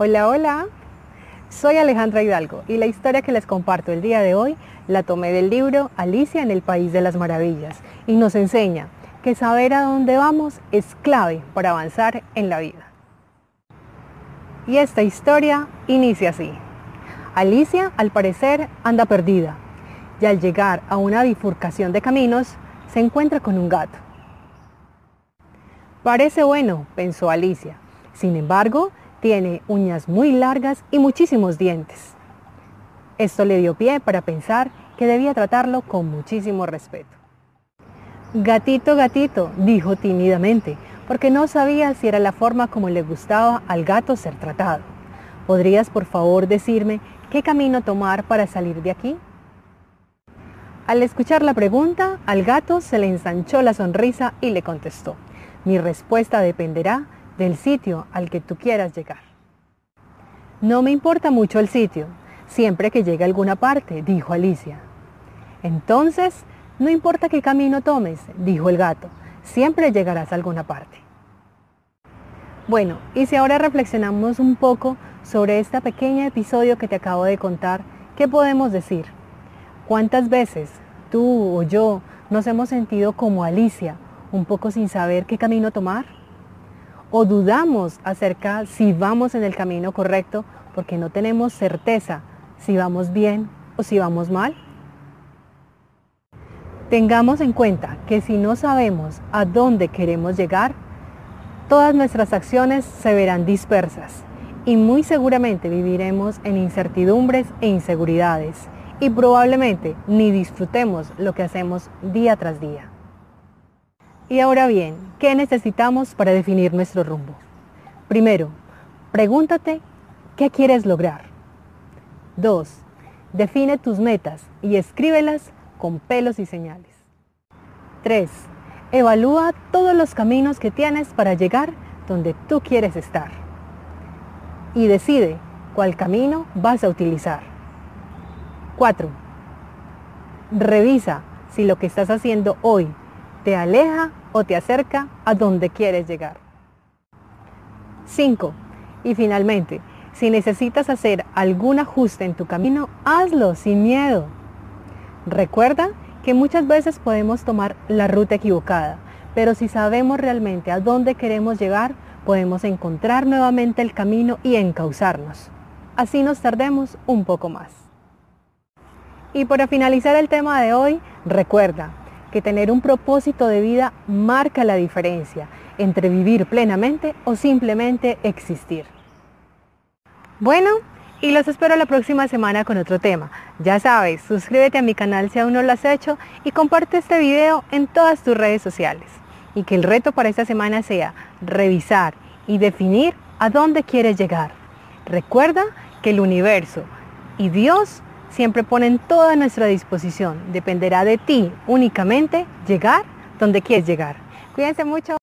Hola, hola. Soy Alejandra Hidalgo y la historia que les comparto el día de hoy la tomé del libro Alicia en el País de las Maravillas y nos enseña que saber a dónde vamos es clave para avanzar en la vida. Y esta historia inicia así. Alicia, al parecer, anda perdida y al llegar a una bifurcación de caminos, se encuentra con un gato. Parece bueno, pensó Alicia. Sin embargo, tiene uñas muy largas y muchísimos dientes. Esto le dio pie para pensar que debía tratarlo con muchísimo respeto. Gatito, gatito, dijo tímidamente, porque no sabía si era la forma como le gustaba al gato ser tratado. ¿Podrías por favor decirme qué camino tomar para salir de aquí? Al escuchar la pregunta, al gato se le ensanchó la sonrisa y le contestó, mi respuesta dependerá del sitio al que tú quieras llegar. No me importa mucho el sitio, siempre que llegue a alguna parte, dijo Alicia. Entonces, no importa qué camino tomes, dijo el gato, siempre llegarás a alguna parte. Bueno, y si ahora reflexionamos un poco sobre este pequeño episodio que te acabo de contar, ¿qué podemos decir? ¿Cuántas veces tú o yo nos hemos sentido como Alicia, un poco sin saber qué camino tomar? O dudamos acerca si vamos en el camino correcto porque no tenemos certeza si vamos bien o si vamos mal? Tengamos en cuenta que si no sabemos a dónde queremos llegar, todas nuestras acciones se verán dispersas y muy seguramente viviremos en incertidumbres e inseguridades y probablemente ni disfrutemos lo que hacemos día tras día. Y ahora bien, ¿qué necesitamos para definir nuestro rumbo? Primero, pregúntate qué quieres lograr. Dos, define tus metas y escríbelas con pelos y señales. Tres, evalúa todos los caminos que tienes para llegar donde tú quieres estar. Y decide cuál camino vas a utilizar. Cuatro, revisa si lo que estás haciendo hoy te aleja o te acerca a donde quieres llegar. 5. Y finalmente, si necesitas hacer algún ajuste en tu camino, hazlo sin miedo. Recuerda que muchas veces podemos tomar la ruta equivocada, pero si sabemos realmente a dónde queremos llegar, podemos encontrar nuevamente el camino y encauzarnos. Así nos tardemos un poco más. Y para finalizar el tema de hoy, recuerda, que tener un propósito de vida marca la diferencia entre vivir plenamente o simplemente existir. Bueno, y los espero la próxima semana con otro tema. Ya sabes, suscríbete a mi canal si aún no lo has hecho y comparte este video en todas tus redes sociales. Y que el reto para esta semana sea revisar y definir a dónde quieres llegar. Recuerda que el universo y Dios siempre ponen toda nuestra disposición. Dependerá de ti únicamente llegar donde quieres llegar. Cuídense mucho.